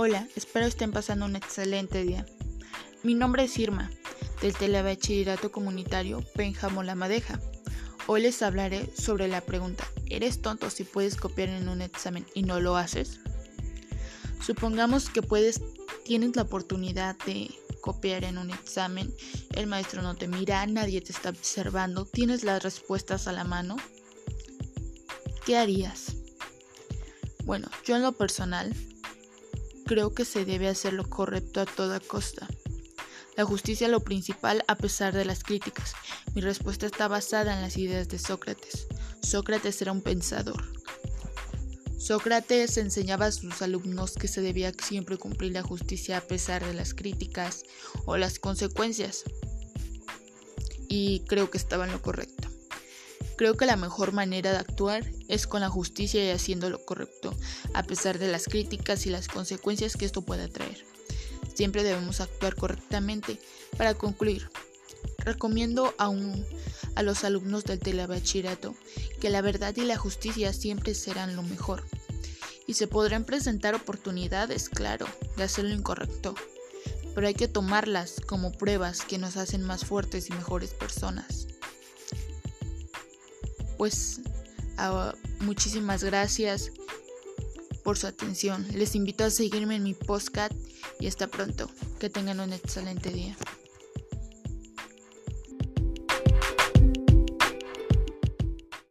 Hola, espero estén pasando un excelente día. Mi nombre es Irma, del Telebachillerato Comunitario Pénjamo La Madeja. Hoy les hablaré sobre la pregunta, ¿eres tonto si puedes copiar en un examen y no lo haces? Supongamos que puedes, tienes la oportunidad de copiar en un examen, el maestro no te mira, nadie te está observando, tienes las respuestas a la mano. ¿Qué harías? Bueno, yo en lo personal creo que se debe hacer lo correcto a toda costa. La justicia lo principal a pesar de las críticas. Mi respuesta está basada en las ideas de Sócrates. Sócrates era un pensador. Sócrates enseñaba a sus alumnos que se debía siempre cumplir la justicia a pesar de las críticas o las consecuencias. Y creo que estaba en lo correcto. Creo que la mejor manera de actuar es con la justicia y haciendo lo correcto, a pesar de las críticas y las consecuencias que esto pueda traer. Siempre debemos actuar correctamente. Para concluir, recomiendo a, a los alumnos del telebachillerato que la verdad y la justicia siempre serán lo mejor. Y se podrán presentar oportunidades, claro, de hacer lo incorrecto, pero hay que tomarlas como pruebas que nos hacen más fuertes y mejores personas pues muchísimas gracias por su atención. Les invito a seguirme en mi postcat y hasta pronto. Que tengan un excelente día.